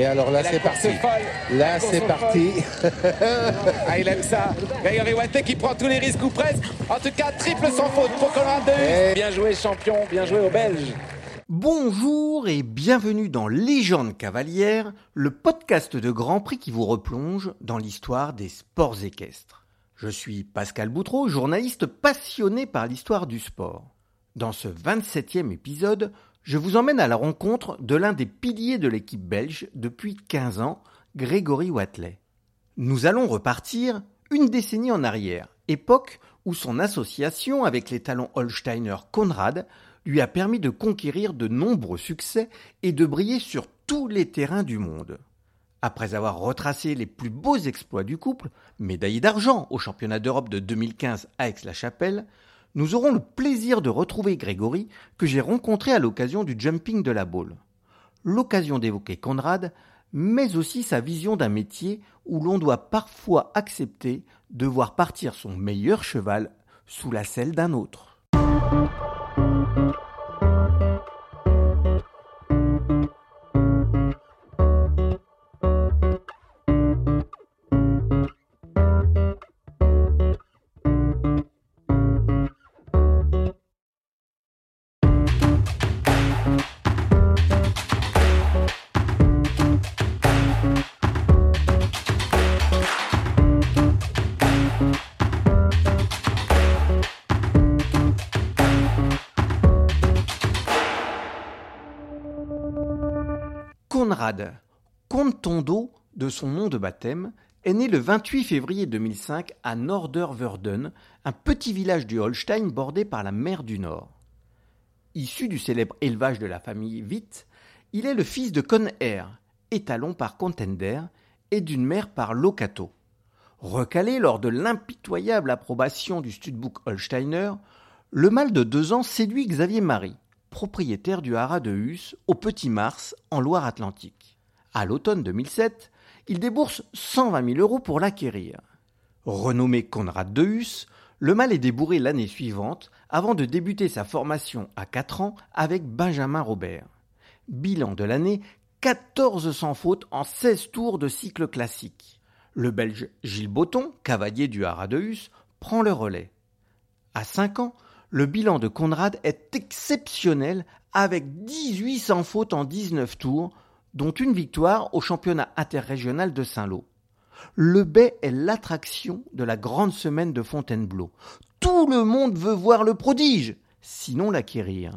Et alors là, c'est parti. Là, c'est parti. ah, il aime ça. Grégory qui prend tous les risques ou presque. En tout cas, triple sans faute pour Conrad de Bien joué, champion. Bien joué aux Belges. Bonjour et bienvenue dans Légende cavalière, le podcast de Grand Prix qui vous replonge dans l'histoire des sports équestres. Je suis Pascal Boutreau, journaliste passionné par l'histoire du sport. Dans ce 27e épisode, je vous emmène à la rencontre de l'un des piliers de l'équipe belge depuis 15 ans, Grégory Watley. Nous allons repartir une décennie en arrière, époque où son association avec les talents Holsteiner Konrad lui a permis de conquérir de nombreux succès et de briller sur tous les terrains du monde. Après avoir retracé les plus beaux exploits du couple, médaillé d'argent au championnat d'Europe de 2015 à Aix-la-Chapelle, nous aurons le plaisir de retrouver Grégory, que j'ai rencontré à l'occasion du jumping de la boule. L'occasion d'évoquer Conrad, mais aussi sa vision d'un métier où l'on doit parfois accepter de voir partir son meilleur cheval sous la selle d'un autre. Comte Tondo, de son nom de baptême, est né le 28 février 2005 à Norderwerden, un petit village du Holstein bordé par la mer du Nord. Issu du célèbre élevage de la famille Witt, il est le fils de Conair, étalon par Contender, et d'une mère par Locato. Recalé lors de l'impitoyable approbation du Studbook Holsteiner, le mâle de deux ans séduit Xavier Marie, propriétaire du haras de Hus au Petit Mars en Loire-Atlantique. À l'automne 2007, il débourse 120 000 euros pour l'acquérir. Renommé Conrad de Hus, le mâle est débourré l'année suivante avant de débuter sa formation à 4 ans avec Benjamin Robert. Bilan de l'année 14 sans faute en 16 tours de cycle classique. Le Belge Gilles Botton, cavalier du haras de Hus, prend le relais. À 5 ans, le bilan de Conrad est exceptionnel avec 18 sans faute en 19 tours, dont une victoire au championnat interrégional de Saint-Lô. Le Bay est l'attraction de la grande semaine de Fontainebleau. Tout le monde veut voir le prodige, sinon l'acquérir.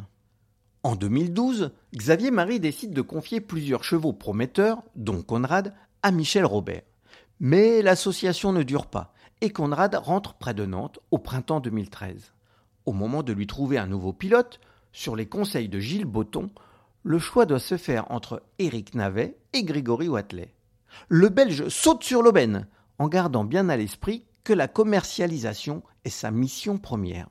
En 2012, Xavier Marie décide de confier plusieurs chevaux prometteurs, dont Conrad, à Michel Robert. Mais l'association ne dure pas et Conrad rentre près de Nantes au printemps 2013. Au moment de lui trouver un nouveau pilote, sur les conseils de Gilles Botton, le choix doit se faire entre Éric Navet et Grégory Watley. Le Belge saute sur l'aubaine, en gardant bien à l'esprit que la commercialisation est sa mission première.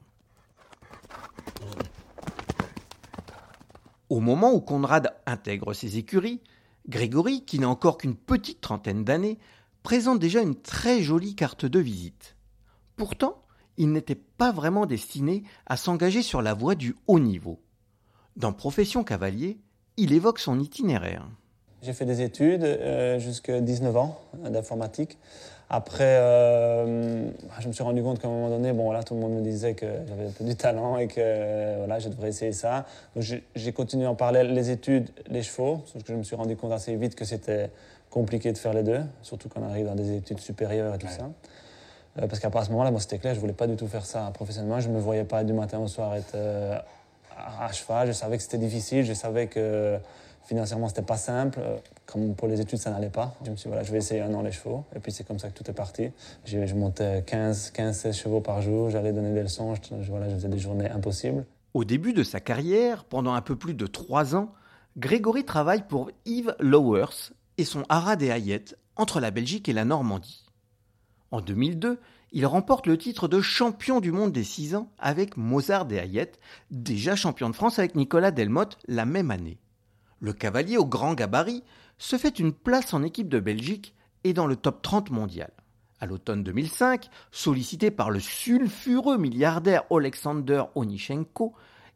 Au moment où Conrad intègre ses écuries, Grégory, qui n'a encore qu'une petite trentaine d'années, présente déjà une très jolie carte de visite. Pourtant, il n'était pas vraiment destiné à s'engager sur la voie du haut niveau. Dans Profession cavalier, il évoque son itinéraire. J'ai fait des études euh, jusqu'à 19 ans d'informatique. Après, euh, je me suis rendu compte qu'à un moment donné, bon, voilà, tout le monde me disait que j'avais un peu du talent et que voilà, je devrais essayer ça. Donc j'ai continué en parallèle les études, les chevaux, sauf que je me suis rendu compte assez vite que c'était compliqué de faire les deux, surtout quand on arrive dans des études supérieures et tout ça. Euh, parce qu'à ce moment-là, moi, c'était clair, je voulais pas du tout faire ça professionnellement. Je me voyais pas du matin au soir être euh, à cheval. Je savais que c'était difficile. Je savais que financièrement, c'était pas simple. Euh, comme pour les études, ça n'allait pas. Je me suis dit, voilà, je vais essayer un an les chevaux. Et puis, c'est comme ça que tout est parti. Je, montais 15, 15, 16 chevaux par jour. J'allais donner des leçons. Je, voilà, je faisais des journées impossibles. Au début de sa carrière, pendant un peu plus de trois ans, Grégory travaille pour Yves Lowers et son haras des Hayet entre la Belgique et la Normandie. En 2002, il remporte le titre de champion du monde des 6 ans avec Mozart des Hayet, déjà champion de France avec Nicolas Delmotte la même année. Le cavalier au grand gabarit se fait une place en équipe de Belgique et dans le top 30 mondial. À l'automne 2005, sollicité par le sulfureux milliardaire Alexander Onichenko,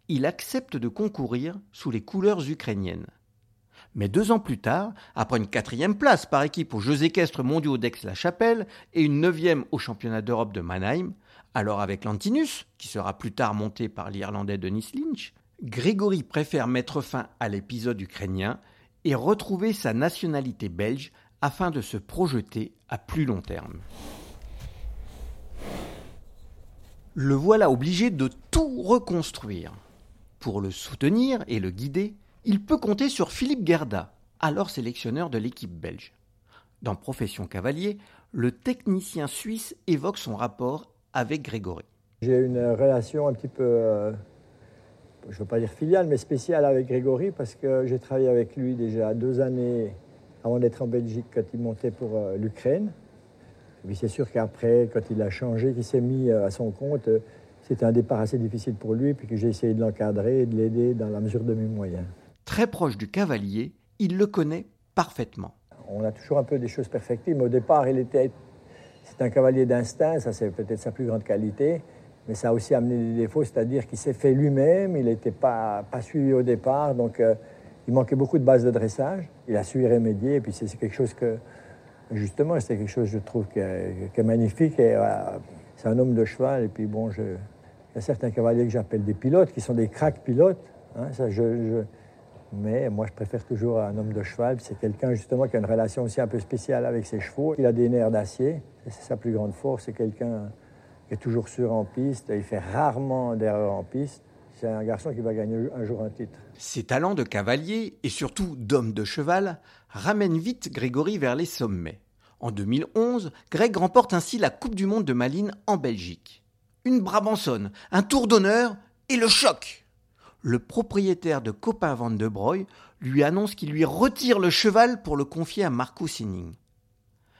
il accepte de concourir sous les couleurs ukrainiennes. Mais deux ans plus tard, après une quatrième place par équipe aux Jeux équestres mondiaux d'Aix-la-Chapelle et une neuvième au championnat d'Europe de Mannheim, alors avec l'Antinus, qui sera plus tard monté par l'Irlandais Denis Lynch, Grégory préfère mettre fin à l'épisode ukrainien et retrouver sa nationalité belge afin de se projeter à plus long terme. Le voilà obligé de tout reconstruire. Pour le soutenir et le guider, il peut compter sur Philippe Gerda, alors sélectionneur de l'équipe belge. Dans Profession Cavalier, le technicien suisse évoque son rapport avec Grégory. J'ai une relation un petit peu, euh, je ne veux pas dire filiale, mais spéciale avec Grégory parce que j'ai travaillé avec lui déjà deux années avant d'être en Belgique quand il montait pour euh, l'Ukraine. puis c'est sûr qu'après, quand il a changé, qu'il s'est mis euh, à son compte, c'était un départ assez difficile pour lui, puis que j'ai essayé de l'encadrer et de l'aider dans la mesure de mes moyens. Très proche du cavalier, il le connaît parfaitement. On a toujours un peu des choses perfectibles, au départ, il était, c'est un cavalier d'instinct, ça c'est peut-être sa plus grande qualité, mais ça a aussi amené des défauts, c'est-à-dire qu'il s'est fait lui-même, il n'était pas, suivi au départ, donc euh, il manquait beaucoup de bases de dressage. Il a su y remédier, et puis c'est quelque chose que, justement, c'est quelque chose, je trouve, qui est, magnifique. C'est un homme de cheval, et puis bon, il y a certains cavaliers que j'appelle des pilotes, qui sont des cracks pilotes. Hein, mais moi, je préfère toujours un homme de cheval. C'est quelqu'un, justement, qui a une relation aussi un peu spéciale avec ses chevaux. Il a des nerfs d'acier. C'est sa plus grande force. C'est quelqu'un qui est toujours sûr en piste. Il fait rarement d'erreurs en piste. C'est un garçon qui va gagner un jour un titre. Ses talents de cavalier et surtout d'homme de cheval ramènent vite Grégory vers les sommets. En 2011, Greg remporte ainsi la Coupe du Monde de Malines en Belgique. Une Brabançonne, un tour d'honneur et le choc le propriétaire de Copain Van de Broy lui annonce qu'il lui retire le cheval pour le confier à Marco Sinning.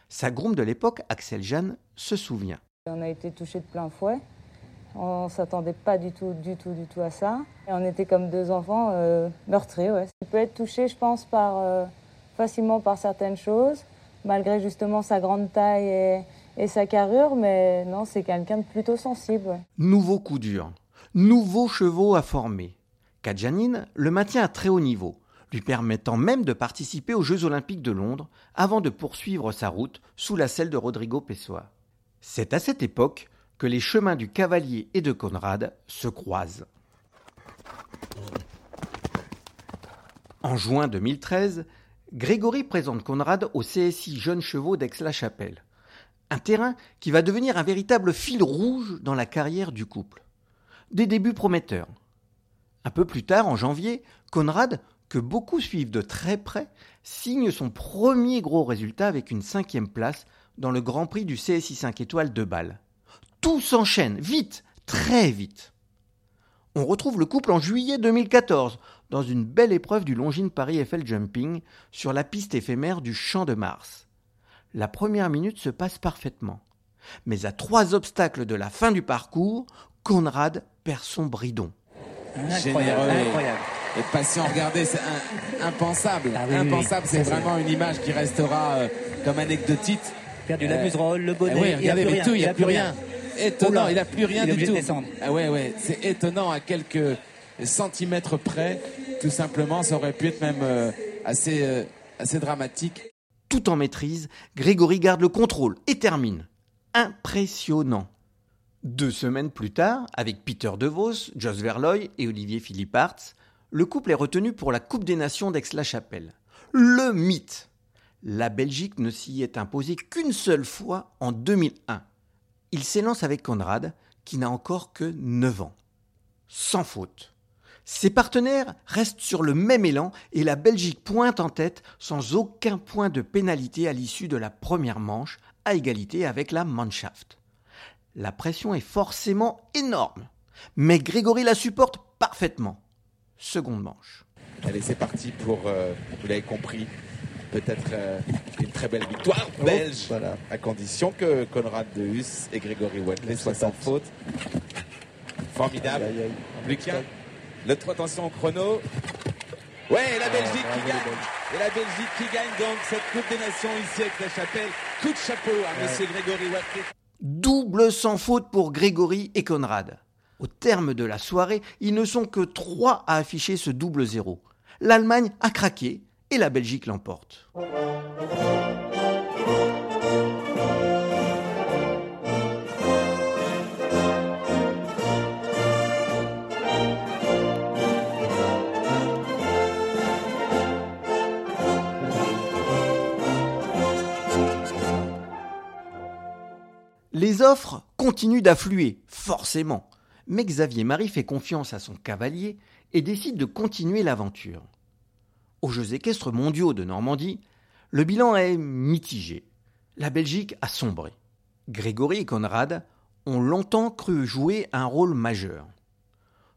Sa groom de l'époque, Axel Jeanne, se souvient. On a été touché de plein fouet. On s'attendait pas du tout, du tout, du tout à ça. Et on était comme deux enfants euh, meurtris. Ouais. Il peut être touché, je pense, par, euh, facilement par certaines choses, malgré justement sa grande taille et, sa carrure. Mais non, c'est quelqu'un de plutôt sensible. Nouveau coup dur. Nouveaux chevaux à former. Kadjanine le maintient à très haut niveau, lui permettant même de participer aux Jeux olympiques de Londres avant de poursuivre sa route sous la selle de Rodrigo Pessoa. C'est à cette époque que les chemins du cavalier et de Conrad se croisent. En juin 2013, Grégory présente Conrad au CSI Jeunes Chevaux d'Aix-la-Chapelle. Un terrain qui va devenir un véritable fil rouge dans la carrière du couple. Des débuts prometteurs. Un peu plus tard, en janvier, Conrad, que beaucoup suivent de très près, signe son premier gros résultat avec une cinquième place dans le Grand Prix du CSI 5 étoiles de Bâle. Tout s'enchaîne, vite, très vite. On retrouve le couple en juillet 2014 dans une belle épreuve du Longines Paris Eiffel Jumping sur la piste éphémère du Champ de Mars. La première minute se passe parfaitement. Mais à trois obstacles de la fin du parcours, Conrad perd son bridon. Généreux Et, patient. Regardez, c'est impensable. Ah impensable, c'est vraiment une image qui restera euh, comme anecdotique. Perdu la muserolle, le bonnet. Oui, regardez, mais tout, il n'y a, plus rien. Étonnant, il n'a plus rien du tout. Ah ouais, ouais, c'est étonnant à quelques centimètres près. Tout simplement, ça aurait pu être même euh, assez, euh, assez dramatique. Tout en maîtrise, Grégory garde le contrôle et termine. Impressionnant. Deux semaines plus tard, avec Peter DeVos, Jos Verloy et Olivier Philipparts, le couple est retenu pour la Coupe des Nations d'Aix-la-Chapelle. Le mythe La Belgique ne s'y est imposée qu'une seule fois en 2001. Il s'élance avec Conrad, qui n'a encore que 9 ans. Sans faute. Ses partenaires restent sur le même élan et la Belgique pointe en tête sans aucun point de pénalité à l'issue de la première manche, à égalité avec la Mannschaft la pression est forcément énorme. Mais Grégory la supporte parfaitement. Seconde manche. Allez, c'est parti pour, euh, vous l'avez compris, peut-être euh, une très belle victoire oh, belge, à condition que Conrad de Hus et Grégory Watley soient sans faute. Formidable. Lucas, le 3 attention au chrono. Ouais, la Belgique qui gagne. Et la Belgique qui gagne donc cette Coupe des Nations ici avec la chapelle. Coup de chapeau à Monsieur Grégory Watley. Double sans faute pour Grégory et Conrad. Au terme de la soirée, ils ne sont que trois à afficher ce double zéro. L'Allemagne a craqué et la Belgique l'emporte. Les offres continuent d'affluer, forcément. Mais Xavier Marie fait confiance à son cavalier et décide de continuer l'aventure. Aux Jeux équestres mondiaux de Normandie, le bilan est mitigé. La Belgique a sombré. Grégory et Conrad ont longtemps cru jouer un rôle majeur.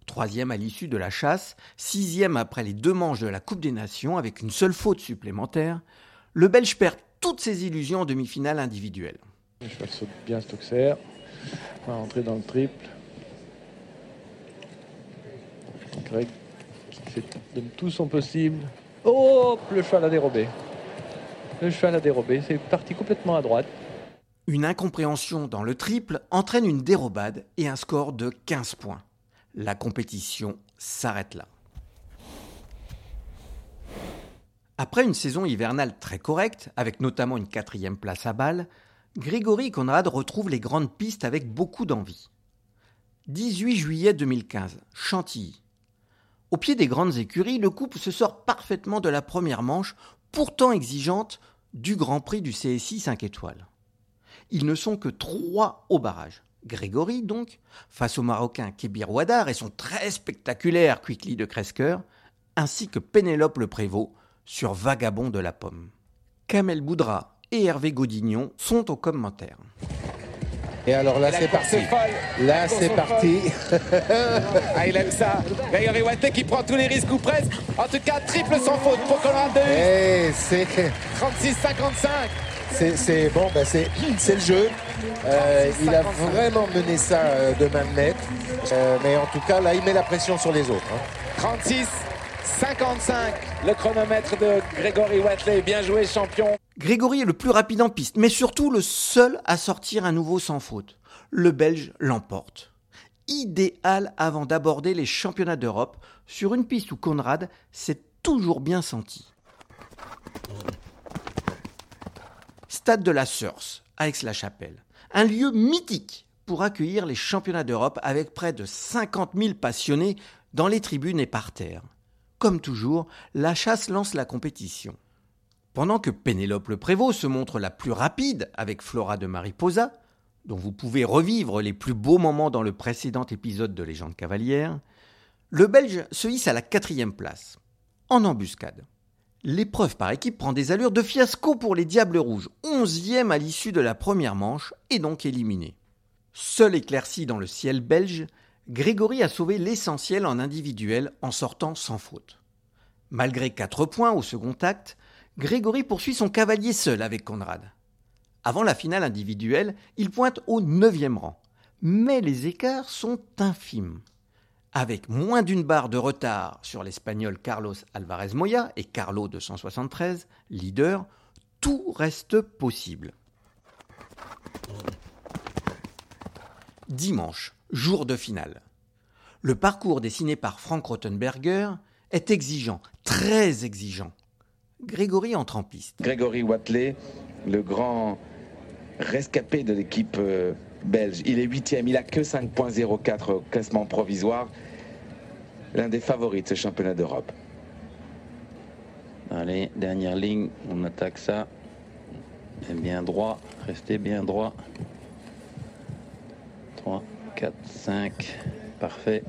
Troisième à l'issue de la chasse, sixième après les deux manches de la Coupe des Nations avec une seule faute supplémentaire, le Belge perd toutes ses illusions en demi-finale individuelle. Le cheval saute bien Stoxer. On va rentrer dans le triple. Greg qui fait, donne tout son possible. Oh, le cheval a dérobé. Le cheval a dérobé. C'est parti complètement à droite. Une incompréhension dans le triple entraîne une dérobade et un score de 15 points. La compétition s'arrête là. Après une saison hivernale très correcte, avec notamment une quatrième place à balle, Grégory Conrad retrouve les grandes pistes avec beaucoup d'envie. 18 juillet 2015, Chantilly. Au pied des grandes écuries, le couple se sort parfaitement de la première manche, pourtant exigeante, du Grand Prix du CSI 5 étoiles. Ils ne sont que trois au barrage. Grégory, donc, face au Marocain Kébir Ouadar et son très spectaculaire Quickly de Kresker, ainsi que Pénélope Le Prévost sur Vagabond de la Pomme. Kamel Boudra et Hervé Godignon sont aux commentaires. Et alors là, c'est parti. Là, c'est parti. ah, il aime ça. Grégory Watley qui prend tous les risques ou presque. En tout cas, triple sans faute pour Conrad de Et c'est 36-55. C'est bon, bah c'est le jeu. Euh, il a vraiment mené ça euh, de main de maître. Euh, mais en tout cas, là, il met la pression sur les autres. Hein. 36 55, le chronomètre de Grégory Watley. Bien joué, champion. Grégory est le plus rapide en piste, mais surtout le seul à sortir un nouveau sans faute. Le Belge l'emporte. Idéal avant d'aborder les championnats d'Europe sur une piste où Conrad s'est toujours bien senti. Stade de la Source, à Aix-la-Chapelle. Un lieu mythique pour accueillir les championnats d'Europe avec près de 50 000 passionnés dans les tribunes et par terre. Comme toujours, la chasse lance la compétition. Pendant que Pénélope Le Prévost se montre la plus rapide avec Flora de Mariposa, dont vous pouvez revivre les plus beaux moments dans le précédent épisode de Légende cavalière, le Belge se hisse à la quatrième place, en embuscade. L'épreuve par équipe prend des allures de fiasco pour les Diables Rouges, onzième à l'issue de la première manche et donc éliminé. Seul éclairci dans le ciel belge, Grégory a sauvé l'essentiel en individuel en sortant sans faute. Malgré quatre points au second acte, Grégory poursuit son cavalier seul avec Conrad. Avant la finale individuelle, il pointe au neuvième rang. Mais les écarts sont infimes. Avec moins d'une barre de retard sur l'Espagnol Carlos Alvarez Moya et Carlo 273, leader, tout reste possible. Dimanche, jour de finale. Le parcours dessiné par Frank Rottenberger est exigeant, très exigeant. Grégory entre en piste. Grégory Watley, le grand rescapé de l'équipe euh, belge. Il est huitième, il a que 5.04 au classement provisoire. L'un des favoris de ce championnat d'Europe. Allez, dernière ligne, on attaque ça. Et bien droit, restez bien droit. 3, 4, 5, parfait.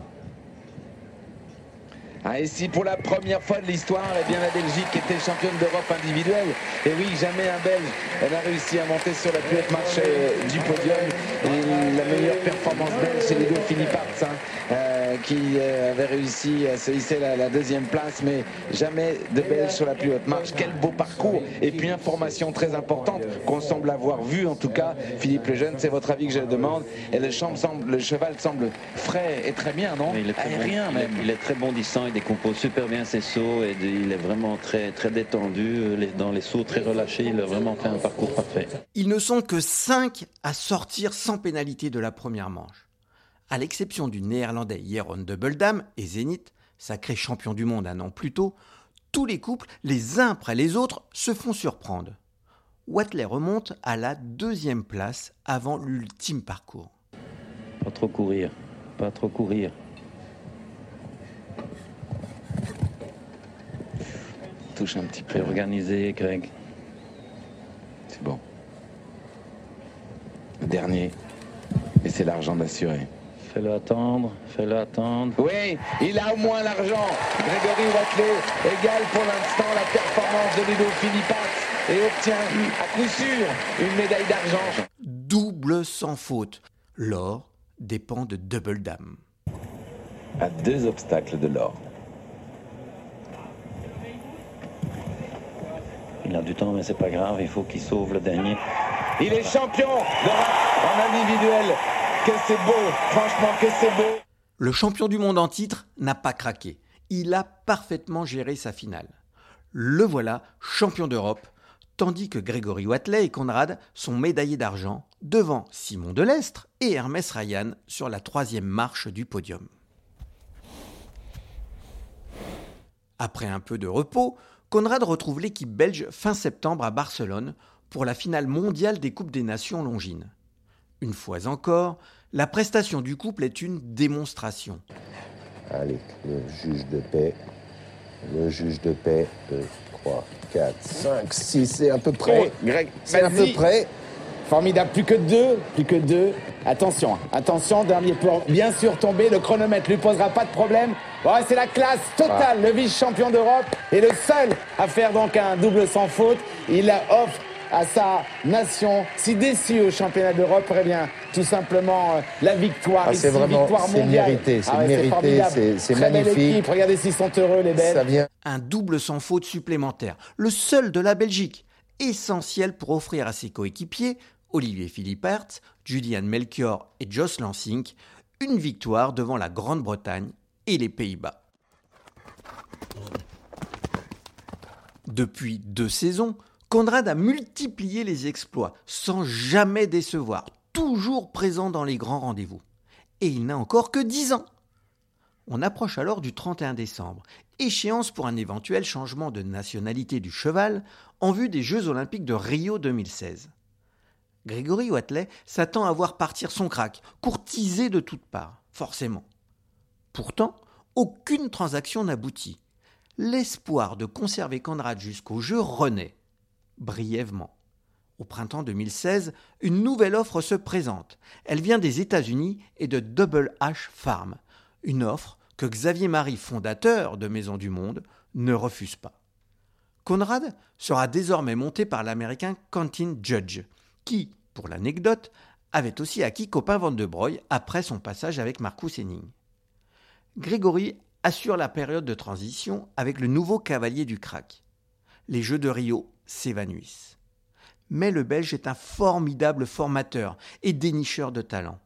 Ah, et si pour la première fois de l'histoire, eh bien la Belgique était championne d'Europe individuelle. Et oui, jamais un Belge n'a réussi à monter sur la plus haute marche euh, du podium. Et la meilleure performance belge, c'est Ludo Philippe Arts, hein, euh, qui euh, avait réussi à se hisser la, la, deuxième place, mais jamais de Belge sur la plus haute marche. Quel beau parcours Et puis information très importante qu'on semble avoir vue, en tout cas, Philippe Lejeune, c'est votre avis que je demande. Et le, semble, le cheval semble frais et très bien, non? Il est très Aérien, bon, même. Il est, il est très bondissant, il décompose super bien ses sauts et il est vraiment très, très détendu. Dans les sauts très relâchés, il a vraiment fait un parcours parfait. Ils ne sont que 5 à sortir sans pénalité de la première manche. À l'exception du néerlandais Jeroen Dubbeldam et Zénith, sacré champion du monde un an plus tôt, Tous les couples, les uns après les autres, se font surprendre. Watley remonte à la deuxième place avant l'ultime parcours. Pas trop courir, pas trop courir. Touche un petit peu organisé, Greg. C'est bon. Le dernier. Et c'est l'argent d'assurer. Fais-le attendre, fais-le attendre. Oui, il a au moins l'argent. Grégory Watley égale pour l'instant la performance de Ludo Philippas et obtient à coup sûr une médaille d'argent. Double sans faute. L'or dépend de Double Dame. À deux obstacles de l'or. Il a du temps, mais c'est pas grave, il faut qu'il sauve le dernier. Il est champion en individuel. C'est beau, franchement que c'est beau. Le champion du monde en titre n'a pas craqué. Il a parfaitement géré sa finale. Le voilà champion d'Europe, tandis que Grégory Watley et Conrad sont médaillés d'argent devant Simon Delestre et Hermès Ryan sur la troisième marche du podium. Après un peu de repos, Conrad retrouve l'équipe belge fin septembre à Barcelone pour la finale mondiale des Coupes des Nations Longines. Une fois encore, la prestation du couple est une démonstration. Allez, le juge de paix. Le juge de paix. 2, 3, 4, 5, 6, c'est à peu près. Oh, Greg, c'est à peu près. Formidable, plus que deux, plus que deux. Attention, attention, dernier pour bien sûr tomber, le chronomètre lui posera pas de problème. C'est la classe totale, le vice-champion d'Europe est le seul à faire donc un double sans faute. Il offre à sa nation, si déçue au championnat d'Europe, eh bien, tout simplement euh, la victoire Ah, c'est vraiment- victoire c'est mondiale. mérité, c'est Ah mérité, c'est- magnifique. regardez s'ils sont heureux les Belges. Ça vient. Un double sans faute supplémentaire, le seul de la Belgique, essentiel pour offrir à ses coéquipiers, Olivier Philippert, Julian Melchior et Jos Lansing, une victoire devant la Grande-Bretagne et les Pays-Bas. Depuis deux saisons, Conrad a multiplié les exploits sans jamais décevoir, toujours présent dans les grands rendez-vous. Et il n'a encore que 10 ans. On approche alors du 31 décembre, échéance pour un éventuel changement de nationalité du cheval en vue des Jeux olympiques de Rio 2016. Grégory Watley s'attend à voir partir son crack, courtisé de toutes parts, forcément. Pourtant, aucune transaction n'aboutit. L'espoir de conserver Conrad jusqu'au jeu renaît, brièvement. Au printemps 2016, une nouvelle offre se présente. Elle vient des États-Unis et de Double H Farm, une offre que Xavier Marie, fondateur de Maison du Monde, ne refuse pas. Conrad sera désormais monté par l'américain Quentin Judge, qui, pour l'anecdote, avait aussi acquis Copain Van de Broye après son passage avec Marcus Henning. Grégory assure la période de transition avec le nouveau cavalier du crack. Les Jeux de Rio s'évanouissent. Mais le Belge est un formidable formateur et dénicheur de talent.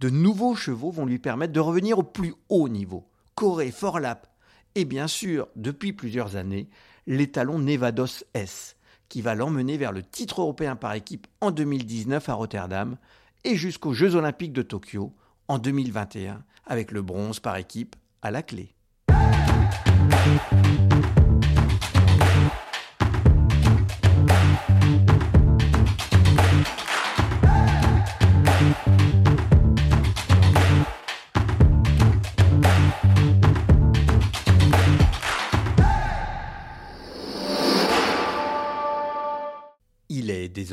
De nouveaux chevaux vont lui permettre de revenir au plus haut niveau. Corée, Forlap et bien sûr, depuis plusieurs années, l'étalon Nevados S, qui va l'emmener vers le titre européen par équipe en 2019 à Rotterdam et jusqu'aux Jeux olympiques de Tokyo en 2021 avec le bronze par équipe à la clé.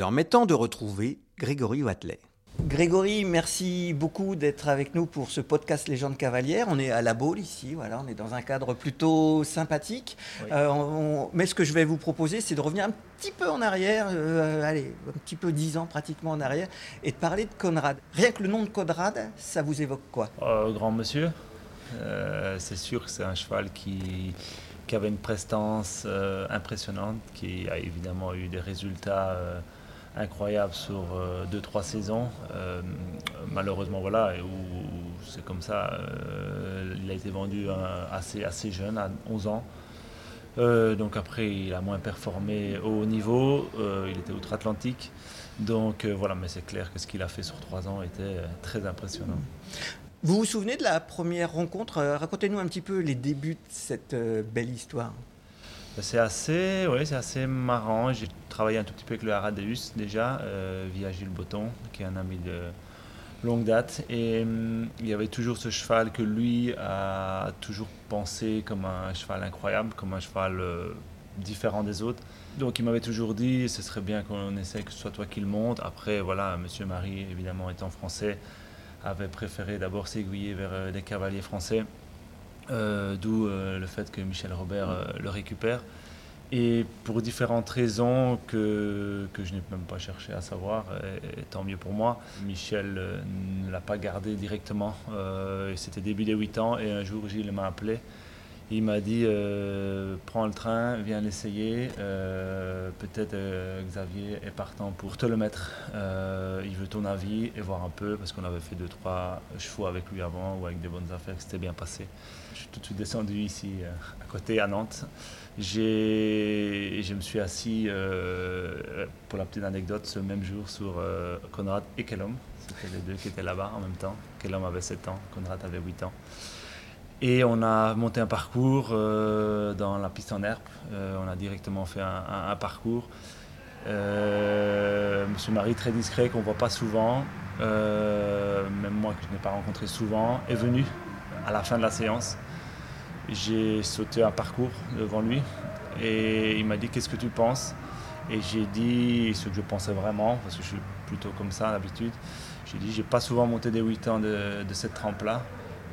Désormais temps de retrouver Grégory Watley. Grégory, merci beaucoup d'être avec nous pour ce podcast Légende cavalière. On est à la Baule ici, voilà, on est dans un cadre plutôt sympathique. Euh, on- mais ce que je vais vous proposer, c'est de revenir un petit peu en arrière, euh, allez, un petit peu dix ans pratiquement en arrière, et de parler de Conrad. Rien que le nom de Conrad, ça vous évoque quoi? Euh, grand monsieur, Euh, c'est sûr que c'est un cheval qui, qui avait une prestance euh, impressionnante, qui a évidemment eu des résultats euh, incroyables sur 2-3 saisons. Euh, malheureusement, voilà, où, c'est comme ça. euh, il a été vendu euh, assez, assez jeune, à 11 ans. Euh, donc après, il a moins performé au haut niveau. Euh, il était outre-Atlantique. Donc euh, voilà, mais c'est clair que ce qu'il a fait sur 3 ans était euh, très impressionnant. Vous vous souvenez de la première rencontre? Euh, Racontez-nous un petit peu les débuts de cette euh, belle histoire. C'est assez, c'est assez marrant. J'ai travaillé un tout petit peu avec le Haradeus déjà, euh, via Gilles Botton, qui est un ami de longue date. Et hum, il y avait toujours ce cheval que lui a toujours pensé comme un cheval incroyable, comme un cheval euh, différent des autres. Donc il m'avait toujours dit, ce serait bien qu'on essaie que ce soit toi qui le monte. Après, voilà, Monsieur Marie, évidemment étant français, avait préféré d'abord s'aiguiller vers euh, des cavaliers français. Euh, d'où euh, le fait que Michel Robert euh, le récupère. Et pour différentes raisons que, que je n'ai même pas cherché à savoir, et, tant mieux pour moi, Michel ne l'a pas gardé directement. C'était début des 8 ans et un jour Gilles m'a appelé. Il m'a dit prends le train, viens l'essayer. Peut-être Xavier est partant pour te le mettre. il veut ton avis et voir un peu parce qu'on avait fait deux trois chevaux avec lui avant ou avec des bonnes affaires, que c'était bien passé. Je suis tout de suite descendu ici, euh, à côté, à Nantes. Je me suis assis, euh, pour la petite anecdote, ce même jour sur euh, Conrad et Kellum. C'était les deux qui étaient là-bas en même temps. Kellum avait 7 ans, Conrad avait 8 ans. Et on a monté un parcours dans la piste en herbe. on a directement fait un, un parcours. Monsieur Marie, très discret, qu'on ne voit pas souvent, même moi que je n'ai pas rencontré souvent, est venu à la fin de la séance. J'ai sauté un parcours devant lui et il m'a dit qu'est-ce que tu penses? Et j'ai dit ce que je pensais vraiment, parce que je suis plutôt comme ça d'habitude. J'ai dit j'ai pas souvent monté des 8 ans de, cette trempe-là.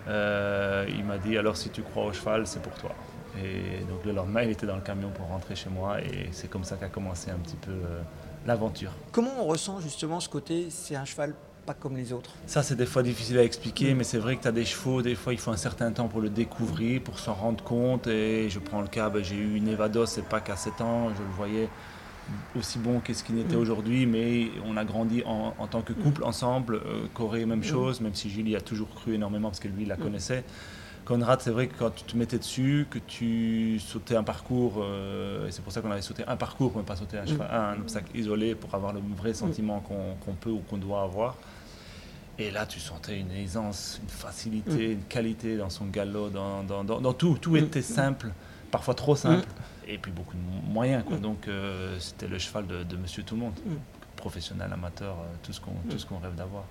Euh, il m'a dit alors si tu crois au cheval, c'est pour toi. Et donc le lendemain, il était dans le camion pour rentrer chez moi et c'est comme ça qu'a commencé un petit peu euh, l'aventure. Comment on ressent justement ce côté c'est un cheval comme les autres Ça, c'est des fois difficile à expliquer, mais c'est vrai que tu as des chevaux, des fois, il faut un certain temps pour le découvrir, pour s'en rendre compte. Et je prends le cas, ben, j'ai eu une Evados, c'est pas qu'à 7 ans, je le voyais aussi bon qu'est-ce qu'il n'était mm. aujourd'hui, mais on a grandi en, tant que couple ensemble. Euh, Corée, même mm. chose, même si Julie a toujours cru énormément parce que lui, il la mm. connaissait. Conrad, c'est vrai que quand tu te mettais dessus, que tu sautais un parcours, euh, et c'est pour ça qu'on avait sauté un parcours, mais pas sauter un, un, obstacle isolé pour avoir le vrai sentiment qu'on peut ou qu'on doit avoir. Et là, tu sentais une aisance, une facilité, mm. une qualité dans son galop, dans, dans, dans, tout. Tout mm. était simple, parfois trop simple, mm. et puis beaucoup de moyens. Quoi. Donc, euh, c'était le cheval de, Monsieur Tout le Monde, professionnel, amateur, euh, tout ce qu'on qu'on rêve d'avoir.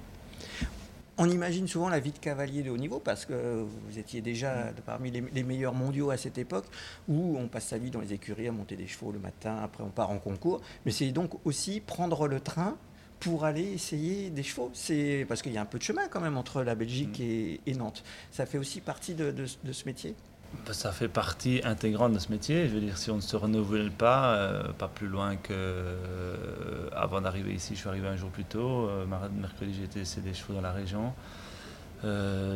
On imagine souvent la vie de cavalier de haut niveau parce que vous étiez déjà parmi les, les, meilleurs mondiaux à cette époque où on passe sa vie dans les écuries à monter des chevaux le matin, après on part en concours. Mais c'est donc aussi prendre le train pour aller essayer des chevaux. C'est parce qu'il y a un peu de chemin quand même entre la Belgique mm. et, Nantes. Ça fait aussi partie de, ce métier? Bah, ça fait partie intégrante de ce métier. Je veux dire, si on ne se renouvelle pas, euh, pas plus loin que euh, avant d'arriver ici, je suis arrivé un jour plus tôt. Euh, mercredi, j'ai été essayer des chevaux dans la région.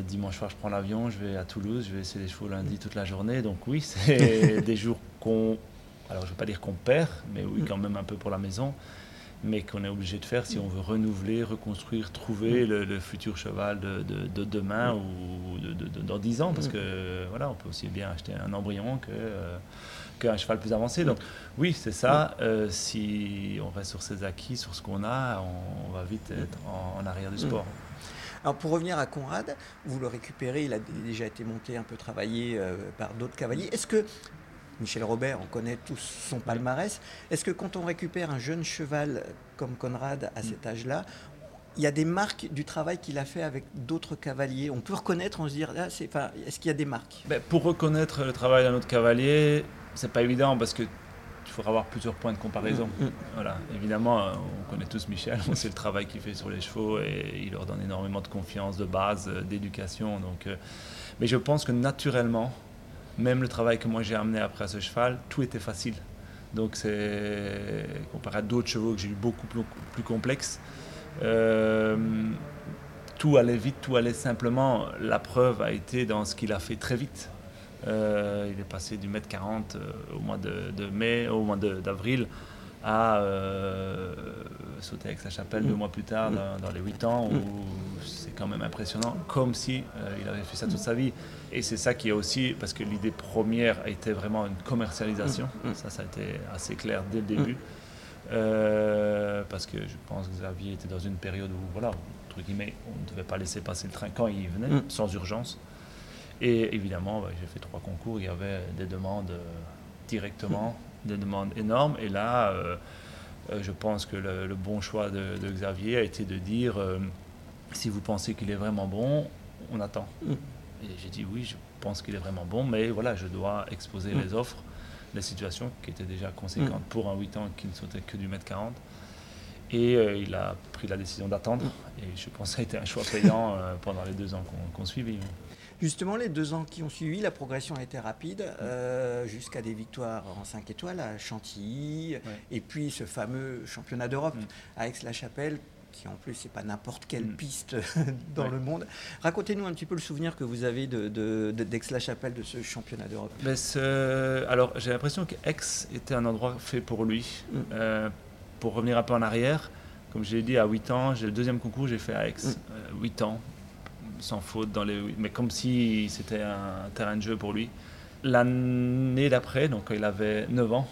dimanche soir, je prends l'avion, je vais à Toulouse, je vais essayer des chevaux lundi toute la journée. Donc oui, c'est des jours qu'on, alors je ne veux pas dire qu'on perd, mais oui, quand même un peu pour la maison mais qu'on est obligé de faire si on veut renouveler, reconstruire, trouver mm. le, futur cheval de, demain mm. ou dans 10 ans, parce mm. que voilà, on peut aussi bien acheter un embryon que euh, qu'un cheval plus avancé. Donc oui, c'est ça. Euh, si on reste sur ses acquis, sur ce qu'on a, on, va vite être en, arrière du sport. Alors pour revenir à Conrad, vous le récupérez, il a déjà été monté, un peu travaillé euh, par d'autres cavaliers. Est-ce que Michel Robert, on connaît tous son palmarès. Est-ce que quand on récupère un jeune cheval comme Conrad à cet âge-là, il y a des marques du travail qu'il a fait avec d'autres cavaliers? On peut reconnaître, on se dit, là, c'est, enfin, est-ce qu'il y a des marques? Ben, Pour reconnaître le travail d'un autre cavalier, c'est pas évident parce que il faudra avoir plusieurs points de comparaison. Mm, mm. Voilà. Évidemment, euh, on connaît tous Michel, on sait le travail qu'il fait sur les chevaux et il leur donne énormément de confiance, de base, euh, d'éducation. Donc, euh, mais je pense que naturellement, même le travail que moi j'ai amené après à ce cheval, tout était facile. Donc c'est comparé à d'autres chevaux que j'ai eu beaucoup plus, plus complexes. Euh, tout allait vite, tout allait simplement. La preuve a été dans ce qu'il a fait très vite. Euh, il est passé du mètre 40 euh, au mois de, mai, au mois d'avril, à sauter avec sa chapelle deux mm. mois plus tard, mm. dans, les 8 ans, où c'est quand même impressionnant, comme si il avait fait ça toute sa vie. Et c'est ça qui est aussi, parce que l'idée première était vraiment une commercialisation, mm, mm. ça, ça a été assez clair dès le début. Euh, parce que je pense que Xavier était dans une période où, voilà, entre guillemets, on ne devait pas laisser passer le train quand il venait, mm. sans urgence. Et évidemment, bah, j'ai fait trois concours, il y avait des demandes directement des demandes énormes. Et là, euh, euh, je pense que le, bon choix de, Xavier a été de dire euh, si vous pensez qu'il est vraiment bon, on attend. Mm. Et j'ai dit oui, je pense qu'il est vraiment bon, mais voilà, je dois exposer mm. les offres, les situations qui étaient déjà conséquentes mm. pour un 8 ans qui ne sautait que du mètre 40. Et il a pris la décision d'attendre. Et je pense que ça a été un choix payant pendant les deux ans qu'on suivit. Justement, les deux ans qui ont suivi, la progression a été rapide, euh, jusqu'à des victoires en 5 étoiles à Chantilly, et puis ce fameux championnat d'Europe à Aix-la-Chapelle, qui en plus n'est pas n'importe quelle mm. piste dans le monde. Racontez-nous un petit peu le souvenir que vous avez d'Aix-la-Chapelle, de, ce championnat d'Europe. alors j'ai l'impression qu'Aix était un endroit fait pour lui. Mm. Euh, pour revenir un peu en arrière, comme je l'ai dit, à 8 ans, j'ai le deuxième concours, j'ai fait à Aix. 8 euh, ans, sans faute, dans les, mais comme si c'était un terrain de jeu pour lui. L'année d'après, donc quand il avait 9 ans,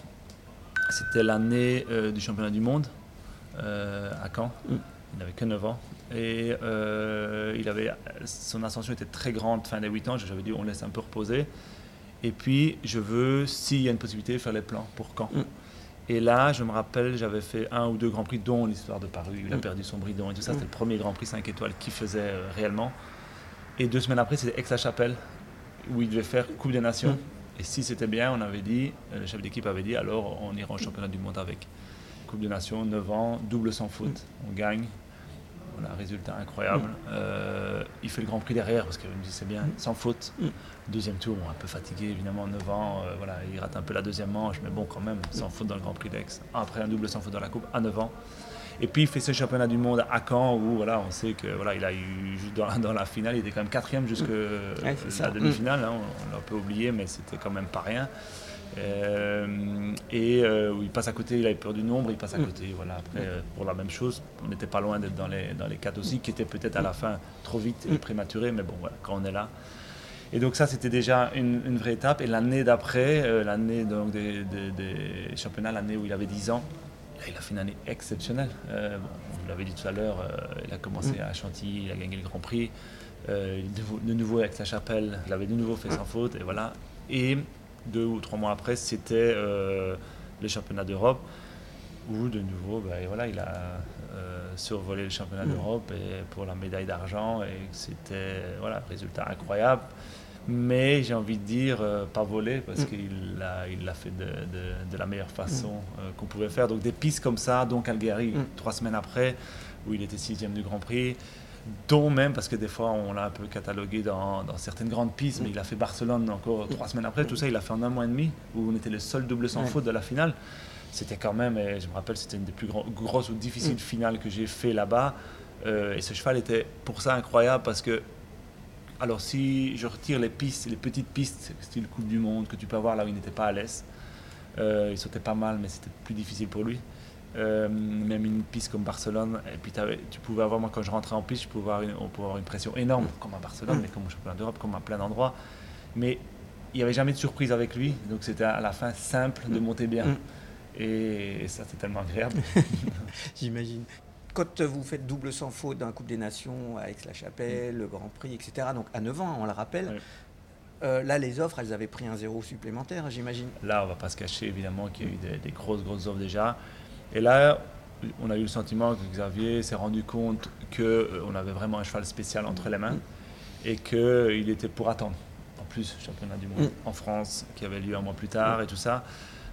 c'était l'année euh, du championnat du monde à Caen. Mm. Il n'avait que 9 ans. Et euh, il avait, son ascension était très grande fin des 8 ans. J'avais dit on laisse un peu reposer. Et puis je veux, s'il y a une possibilité, faire les plans pour Caen. Mm. Et là, je me rappelle, j'avais fait un ou deux grands prix, dont l'histoire de Paris. Il a mm. perdu son bridon et tout ça. C'était le premier grand prix 5 étoiles qu'il faisait réellement. Et deux semaines après, c'était Aix-la-Chapelle, où il devait faire Coupe des Nations. Et si c'était bien, on avait dit, euh, le chef d'équipe avait dit, alors on ira au championnat du monde avec. Coupe des Nations, 9 ans, double sans faute, on gagne. Voilà, résultat incroyable. Euh, il fait le Grand Prix derrière parce qu'il me dit c'est bien, sans faute. Deuxième tour, un peu fatigué évidemment, 9 ans, euh, voilà, il rate un peu la deuxième manche, mais bon quand même, sans faute dans le Grand Prix d'Aix. Après un double sans faute dans la Coupe à 9 ans. Et puis il fait ce championnat du monde à Caen où voilà, on sait que voilà, il a eu dans, dans la finale, il était quand même quatrième jusqu'à la demi-finale. Hein, on, l'a un peu oublié, mais c'était quand même pas rien. Euh, et euh, il passe à côté, il avait peur du nombre, il passe à mm. côté. Voilà. Après, euh, pour la même chose, on n'était pas loin d'être dans les, dans les quatre aussi, qui étaient peut-être à la fin trop vite et mm. prématurés, mais bon, voilà, quand on est là. Et donc ça, c'était déjà une, vraie étape. Et l'année d'après, l'année donc des, des championnats, l'année où il avait 10 ans, il a fait une année exceptionnelle. Euh, vous l'avez dit tout à l'heure, euh, il a commencé mm. à Chantilly, il a gagné le Grand Prix. Euh, de nouveau avec sa chapelle, il avait de nouveau fait sans faute, et voilà. Et deux ou trois mois après, c'était les championnats d'Europe, où de nouveau, ben, voilà, il a survolé le championnat mm. d'Europe et pour la médaille d'argent, et c'était voilà, résultat incroyable mais j'ai envie de dire euh, pas volé parce mm. qu'il l'a il l'a fait de, de, la meilleure façon mm. euh, qu'on pouvait faire. Donc des pistes comme ça, donc Calgary mm. trois semaines après où il était sixième du Grand Prix, dont même parce que des fois on l'a un peu catalogué dans, dans, certaines grandes pistes, mais il a fait Barcelone encore trois semaines après. Tout ça il a fait en un mois et demi où on était le seul double sans faute de la finale. C'était quand même, et je me rappelle, c'était une des plus grosses ou difficiles finales que j'ai fait là-bas. Euh, et ce cheval était pour ça incroyable parce que alors si je retire les pistes, les petites pistes, style Coupe du Monde, que tu peux avoir là où il n'était pas à l'aise, euh, il sautait pas mal, mais c'était plus difficile pour lui. Euh, même une piste comme Barcelone, et puis tu pouvais avoir, moi quand je rentrais en piste, je pouvais avoir une, on pouvait avoir une pression énorme, comme à Barcelone, mais comme au championnat d'Europe, comme à plein d'endroits. Mais il n'y avait jamais de surprise avec lui, donc c'était à la fin simple de monter bien. Mm. Et ça, c'est tellement agréable. J'imagine quand vous faites double sans faute dans la Coupe des Nations avec la chapelle le Grand Prix, etc., donc à 9 ans, on le rappelle, euh, là, les offres, elles avaient pris un zéro supplémentaire, j'imagine. Là, on va pas se cacher, évidemment, qu'il y a eu des, grosses, grosses offres déjà. Et là, on a eu le sentiment que Xavier s'est rendu compte qu'on euh, avait vraiment un cheval spécial entre les mains et qu'il était pour attendre. En plus, championnat du monde mm. en France, qui avait lieu un mois plus tard et tout ça.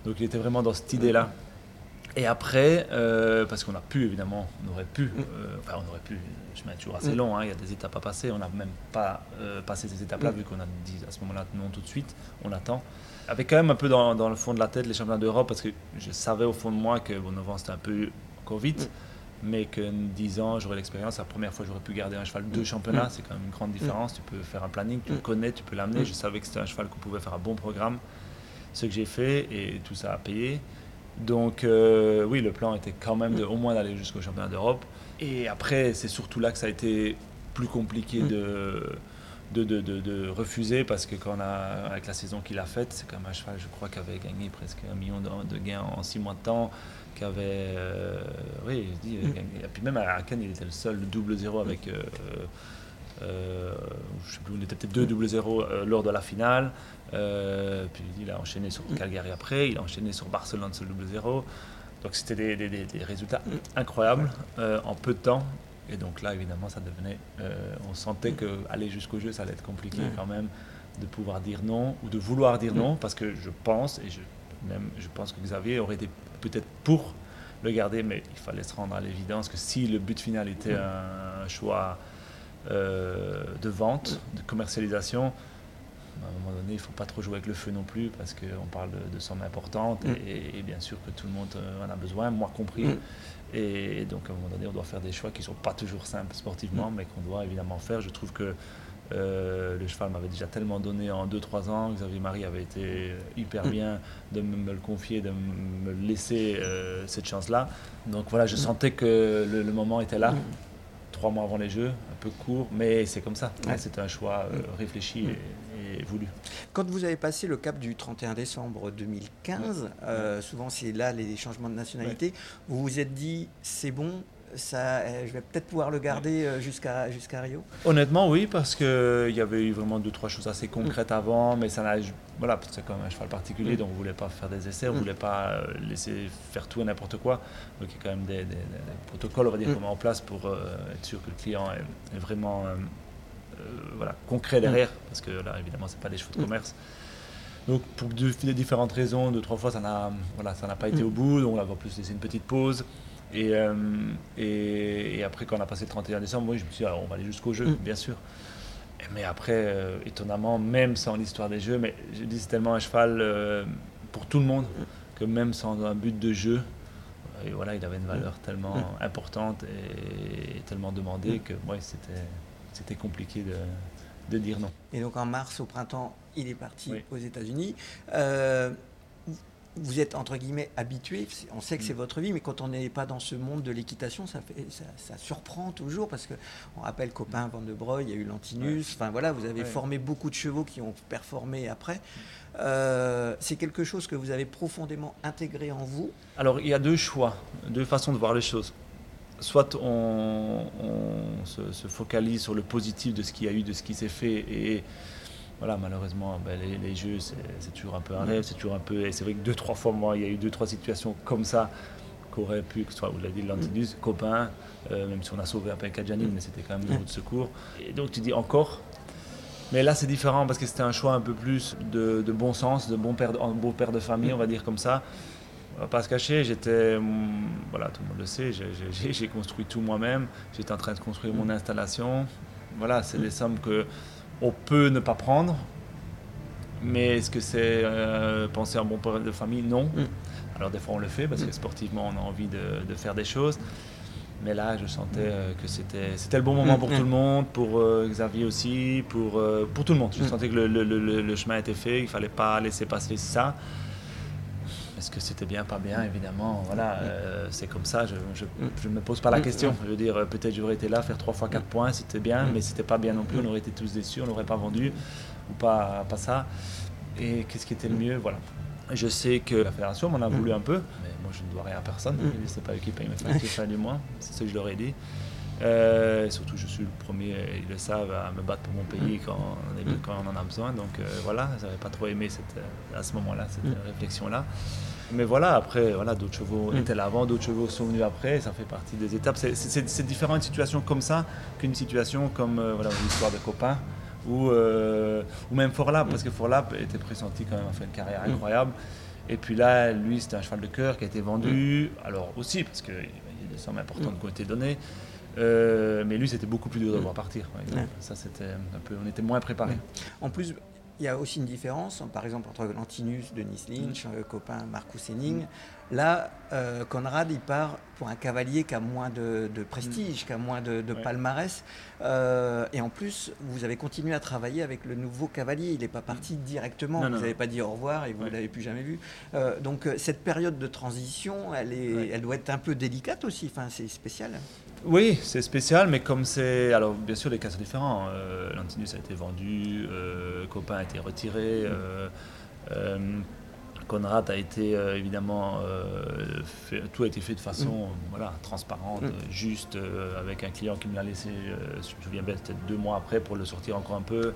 Donc, il était vraiment dans cette idée-là. Et après, euh, parce qu'on a pu, évidemment, on aurait pu, mm. euh, enfin on aurait pu, je chemin toujours assez mm. long, hein, il y a des étapes à passer, on n'a même pas euh, passé ces étapes-là, vu qu'on a dit à ce moment-là non tout de suite, on attend. Avec quand même un peu dans, dans le fond de la tête les championnats d'Europe, parce que je savais au fond de moi que bon, novembre c'était un peu Covid, mais que 10 ans j'aurais l'expérience, la première fois j'aurais pu garder un cheval de championnat, c'est quand même une grande différence, tu peux faire un planning, tu le connais, tu peux l'amener, je savais que c'était un cheval qu'on pouvait faire un bon programme, ce que j'ai fait, et tout ça a payé. Donc euh, oui, le plan était quand même de au moins d'aller jusqu'au championnat d'Europe. Et après, c'est surtout là que ça a été plus compliqué mm. De, refuser parce que quand avec la saison qu'il a faite, c'est même un cheval, je crois, qui avait gagné presque un million de, gains en six mois de temps, qui euh, oui, et puis même à Cannes, il était le seul double zéro avec euh, Euh, je sais plus, on était peut-être 2-0 euh, lors de la finale. Euh, puis il a enchaîné sur Calgary après, il a enchaîné sur Barcelone sur le 0 Donc c'était des, résultats incroyables en peu de temps. Et donc là, évidemment, ça devenait. on sentait que aller jusqu'au jeu, ça allait être compliqué quand même de pouvoir dire non ou de vouloir dire non, parce que je pense, et je, même, je pense que Xavier aurait été peut-être pour le garder, mais il fallait se rendre à l'évidence que si le but final était un choix euh, de vente, de commercialisation, à un moment donné, il ne faut pas trop jouer avec le feu non plus parce qu'on parle de, sommes importantes et, bien sûr que tout le monde euh, en a besoin, moi compris. Mm. Et donc à un moment donné, on doit faire des choix qui ne sont pas toujours simples sportivement, mm. mais qu'on doit évidemment faire. Je trouve que euh, le cheval m'avait déjà tellement donné en 2-3 ans. Xavier Marie avait été hyper bien de me, le confier, de me laisser cette chance-là. Donc voilà, je sentais que le moment était là trois mois avant les Jeux, un peu court, mais c'est comme ça. C'est un choix euh, réfléchi et, voulu. Quand vous avez passé le cap du 31 décembre 2015, euh, souvent c'est là les changements de nationalité, vous vous êtes dit c'est bon, ça, euh, je vais peut-être pouvoir le garder euh, jusqu'à jusqu'à Rio Honnêtement, oui, parce qu'il y avait eu vraiment deux, trois choses assez concrètes avant, mais ça n'a. Voilà, c'est quand même un cheval particulier, mm. donc on ne voulait pas faire des essais, on ne mm. voulait pas euh, laisser faire tout et n'importe quoi. Donc il y a quand même des, protocoles, on va dire, mm. en place pour être sûr que le client est, vraiment voilà, concret derrière, parce que là, évidemment, ce pas des chevaux de commerce. Donc pour des différentes raisons, deux, trois fois, ça n'a voilà, pas été au bout, donc on a plus laissé une petite pause. Euh, et, et, après, quand on a passé le 31 décembre, oui, je me suis dit, on va aller jusqu'au jeu, mm. bien sûr. mais après, euh, étonnamment, même sans l'histoire des jeux, mais je dis c'est tellement un cheval euh, pour tout le monde que même sans un but de jeu, et voilà, il avait une valeur mm. tellement mm. importante et, tellement demandée que ouais, c'était, c'était compliqué de, de, dire non. Et donc en mars, au printemps, il est parti aux États-Unis vous êtes entre guillemets habitué, on sait que c'est mm. votre vie, mais quand on n'est pas dans ce monde de l'équitation, ça, ça, surprend toujours parce que on rappelle copain Van de Breuil, il y a eu Lantinus, enfin voilà, vous avez formé beaucoup de chevaux qui ont performé après. Euh, c'est quelque chose que vous avez profondément intégré en vous. Alors il y a deux choix, deux façons de voir les choses. Soit on, se, se, focalise sur le positif de ce qu'il y a eu, de ce qui s'est fait et voilà, malheureusement, ben, les, jeux, c'est toujours un peu un rêve, c'est toujours un peu. Et c'est vrai que deux, trois fois, moi, il y a eu deux, trois situations comme ça qu'aurait pu, que ce soit, vous l'avez dit, l'Antinus, copain, euh, même si on a sauvé un peu Kadjanine, mais c'était quand même un de secours. Et donc tu dis encore. Mais là, c'est différent parce que c'était un choix un peu plus de, bon sens, de bon père, de, beau père de famille, on va dire comme ça. On va pas se cacher, j'étais, hum, voilà, tout le monde le sait, j'ai construit tout moi-même. J'étais en train de construire mon installation. Voilà, c'est des sommes que on peut ne pas prendre, mais est-ce que c'est euh, penser à un bon père de famille? Non. Mm. Alors des fois on le fait parce que sportivement on a envie de, faire des choses. Mais là, je sentais euh, que c'était, c'était le bon moment pour mm. tout le monde, pour euh, Xavier aussi, pour, pour tout le monde. Je mm. sentais que le, le, chemin était fait, il ne fallait pas laisser passer ça. Est-ce que c'était bien, pas bien Évidemment, voilà, euh, c'est comme ça, je ne me pose pas la question. Je veux dire, peut-être j'aurais été là, faire 3 fois 4 points, c'était bien, mais c'était pas bien non plus, on aurait été tous déçus, on n'aurait pas vendu, ou pas, pas ça. Et qu'est-ce qui était le mieux? Voilà. Je sais que la fédération m'en a voulu un peu, mais moi je ne dois rien à personne, c'est pas eux qui payent mes factures du mois, c'est ce que je leur ai dit. Euh, surtout, je suis le premier, ils le savent, à me battre pour mon pays quand on, quand on en a besoin. Donc euh, voilà, j'avais pas trop aimé cette, à ce moment-là cette réflexion-là. Mais voilà, après, voilà, d'autres chevaux mm. étaient là avant, d'autres chevaux sont venus après, ça fait partie des étapes. C'est différentes situations comme ça qu'une situation comme euh, voilà, l'histoire de copains ou, euh, ou même Forlap, parce que Forlap était pressenti quand même à faire une carrière mm. incroyable. Et puis là, lui, c'était un cheval de cœur qui a été vendu, mm. alors aussi, parce qu'il y a des sommes importantes qui ont été données. Euh, mais lui, c'était beaucoup plus dur de voir partir. Ça, c'était un peu, on était moins préparé. En plus, il y a aussi une différence, par exemple, entre Lantinus, Denis Lynch, mm. copain Marcus Henning. Là, euh, Conrad, il part pour un cavalier qui a moins de, prestige, qui a moins de, palmarès. Euh, et en plus, vous avez continué à travailler avec le nouveau cavalier. Il n'est pas parti mm. directement. vous n'avez pas dit au revoir et vous ne l'avez plus jamais vu. Euh, donc, cette période de transition, elle, est, elle doit être un peu délicate aussi. Enfin, c'est spécial. Oui, c'est spécial, mais comme c'est. Alors, bien sûr, les cas sont différents. Euh, Lantinus a été vendu, Copain a été retiré. Mm. Euh, Conrad a été euh, évidemment, tout a été fait de façon mm. voilà, transparente, mm. juste, avec un client qui me l'a laissé, je me souviens bien, peut-être deux mois après pour le sortir encore un peu.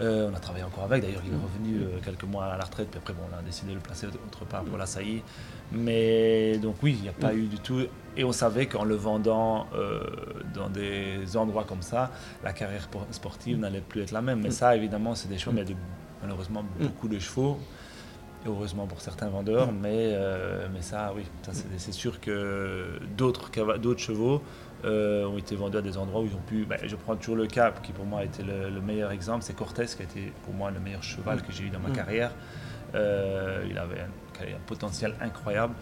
on a travaillé encore avec, d'ailleurs il est revenu quelques mois à la retraite, puis après bon, on a décidé de le placer autre part pour la saillie. Mais donc oui, il n'y a pas eu du tout. Et on savait qu'en le vendant dans des endroits comme ça, la carrière sportive n'allait plus être la même. Mais ça, évidemment, c'est des choses, mais de malheureusement mm. beaucoup de chevaux. Et heureusement pour certains vendeurs, mm. mais, euh, mais ça, oui, c'est sûr que d'autres chevaux euh, ont été vendus à des endroits où ils ont pu. Ben, je prends toujours le cap, qui pour moi a été le, meilleur exemple, c'est Cortés, qui a été pour moi le meilleur cheval mm. que j'ai eu dans ma carrière. Euh, il avait un, un, potentiel incroyable.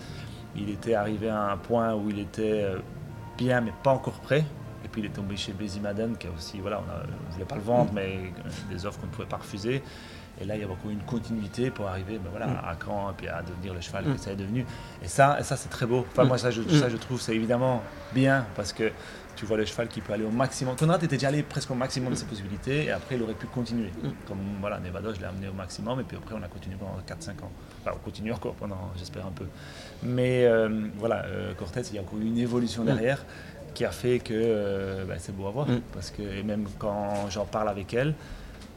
Il était arrivé à un point où il était bien, mais pas encore prêt. Et puis il est tombé chez Bézimaden, qui a aussi, voilà, on ne voulait pas le vendre, mais des offres qu'on ne pouvait pas refuser. Et là, il y a beaucoup une continuité pour arriver ben voilà, mm. à Caen et puis à devenir le cheval que mm. ça est devenu. Et ça, et ça c'est très beau. Enfin, moi, ça je, ça, je trouve, c'est évidemment bien parce que tu vois le cheval qui peut aller au maximum. Conrad était déjà allé presque au maximum de ses possibilités et après, il aurait pu continuer. Mm. Comme voilà, Nevada, je l'ai amené au maximum et puis après, on a continué pendant 4-5 ans. Enfin, on continue encore pendant, j'espère, un peu. Mais euh, voilà, euh, Cortez, il y a encore une évolution derrière qui a fait que euh, ben, c'est beau à voir. Parce que, et même quand j'en parle avec elle,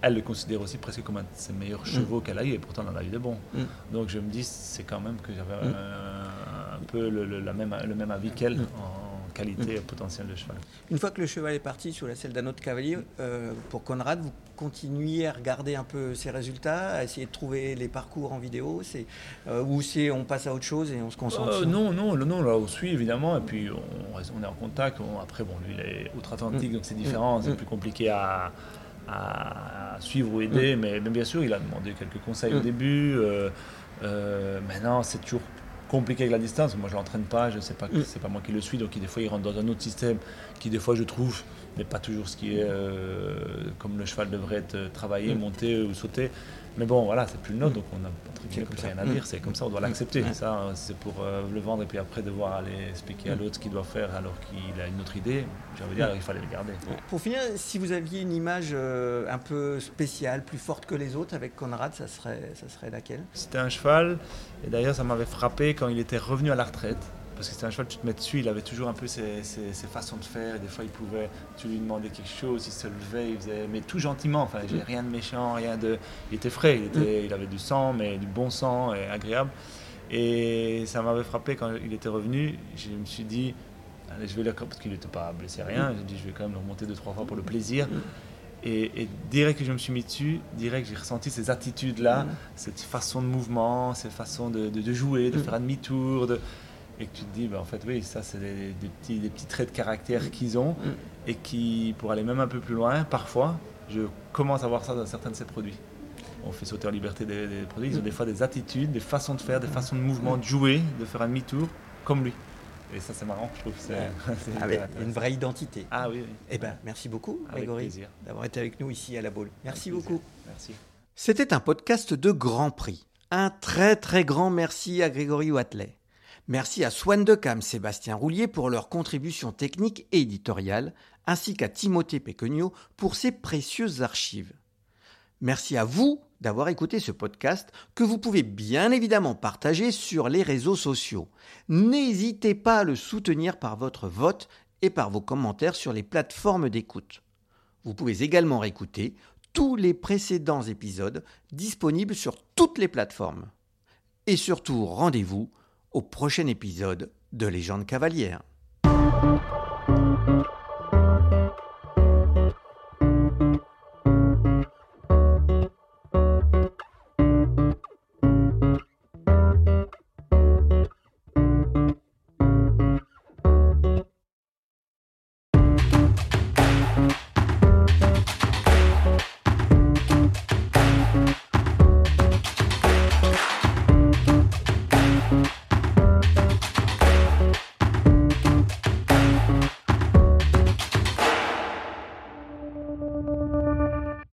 elle le considère aussi presque comme un de ses meilleurs mm. chevaux qu'elle a eu, et pourtant elle en a eu de bons. Mm. Donc je me dis, c'est quand même que j'avais mm. un, peu le, la même, le même avis qu'elle en qualité potentielle de cheval. Une fois que le cheval est parti sur la selle d'un autre cavalier, euh, pour Conrad, vous continuez à regarder un peu ses résultats, à essayer de trouver les parcours en vidéo c'est, euh, Ou c'est on passe à autre chose et on se concentre euh, Non, non, non, là on suit évidemment, et puis on, on est en contact. après, bon, lui il est outre-Atlantique, donc c'est différent, c'est plus compliqué à à, suivre ou aider, mm. mais, bien sûr, il a demandé quelques conseils au mm. début. Euh, euh, maintenant, c'est toujours compliqué avec la distance. Moi, je l'entraîne pas, je sais pas, mm. c'est pas moi qui le suis, donc des fois, il rentre dans un autre système qui, des fois, je trouve, n'est pas toujours ce qui est euh, comme le cheval devrait être travaillé, monté ou sauté. Mais bon, voilà, c'est plus le nôtre, donc on n'a plus rien à dire. C'est comme ça, on doit l'accepter. Ça, c'est pour euh, le vendre et puis après devoir aller expliquer à l'autre ce qu'il doit faire alors qu'il a une autre idée. J'ai envie de dire, il fallait le garder. Pour finir, si vous aviez une image euh, un peu spéciale, plus forte que les autres avec Conrad, ça serait, ça serait laquelle? C'était un cheval, et d'ailleurs, ça m'avait frappé quand il était revenu à la retraite parce que c'était un cheval, tu te mets dessus, il avait toujours un peu ses, façons de faire. Des fois, il pouvait, tu lui demandais quelque chose, il se levait, il faisait, mais tout gentiment. Enfin, j'ai mm. rien de méchant, rien de. Il était frais, il, était, mm. il avait du sang, mais du bon sang et agréable. Et ça m'avait frappé quand il était revenu. Je me suis dit, allez, je vais le parce qu'il n'était pas blessé, rien. Mm. J'ai dit, je vais quand même le remonter deux, trois fois pour le plaisir. Et, et, direct que je me suis mis dessus, direct j'ai ressenti ces attitudes-là, cette façon de mouvement, cette façon de, de jouer, de faire un demi-tour. De et que tu te dis, bah, en fait, oui, ça, c'est des, petits, des petits traits de caractère qu'ils ont mm. et qui, pour aller même un peu plus loin, parfois, je commence à voir ça dans certains de ces produits. On fait sauter en liberté des, produits, ils ont mm. des fois des attitudes, des façons de faire, des façons de mouvement, de jouer, de faire un demi-tour, comme lui. Et ça, c'est marrant, je trouve. C'est, Avec une vraie identité. Ah oui. Eh ben, merci beaucoup, Grégory, d'avoir été avec nous ici à la Baule. Merci beaucoup. Merci. C'était un podcast de Grand Prix. Un très très grand merci à Grégory Watley. Merci à Swan Decam, Sébastien Roulier pour leur contribution technique et éditoriale, ainsi qu'à Timothée Péquenio pour ses précieuses archives. Merci à vous d'avoir écouté ce podcast que vous pouvez bien évidemment partager sur les réseaux sociaux. N'hésitez pas à le soutenir par votre vote et par vos commentaires sur les plateformes d'écoute. Vous pouvez également réécouter tous les précédents épisodes disponibles sur toutes les plateformes. Et surtout, rendez-vous au prochain épisode de Légende cavalière.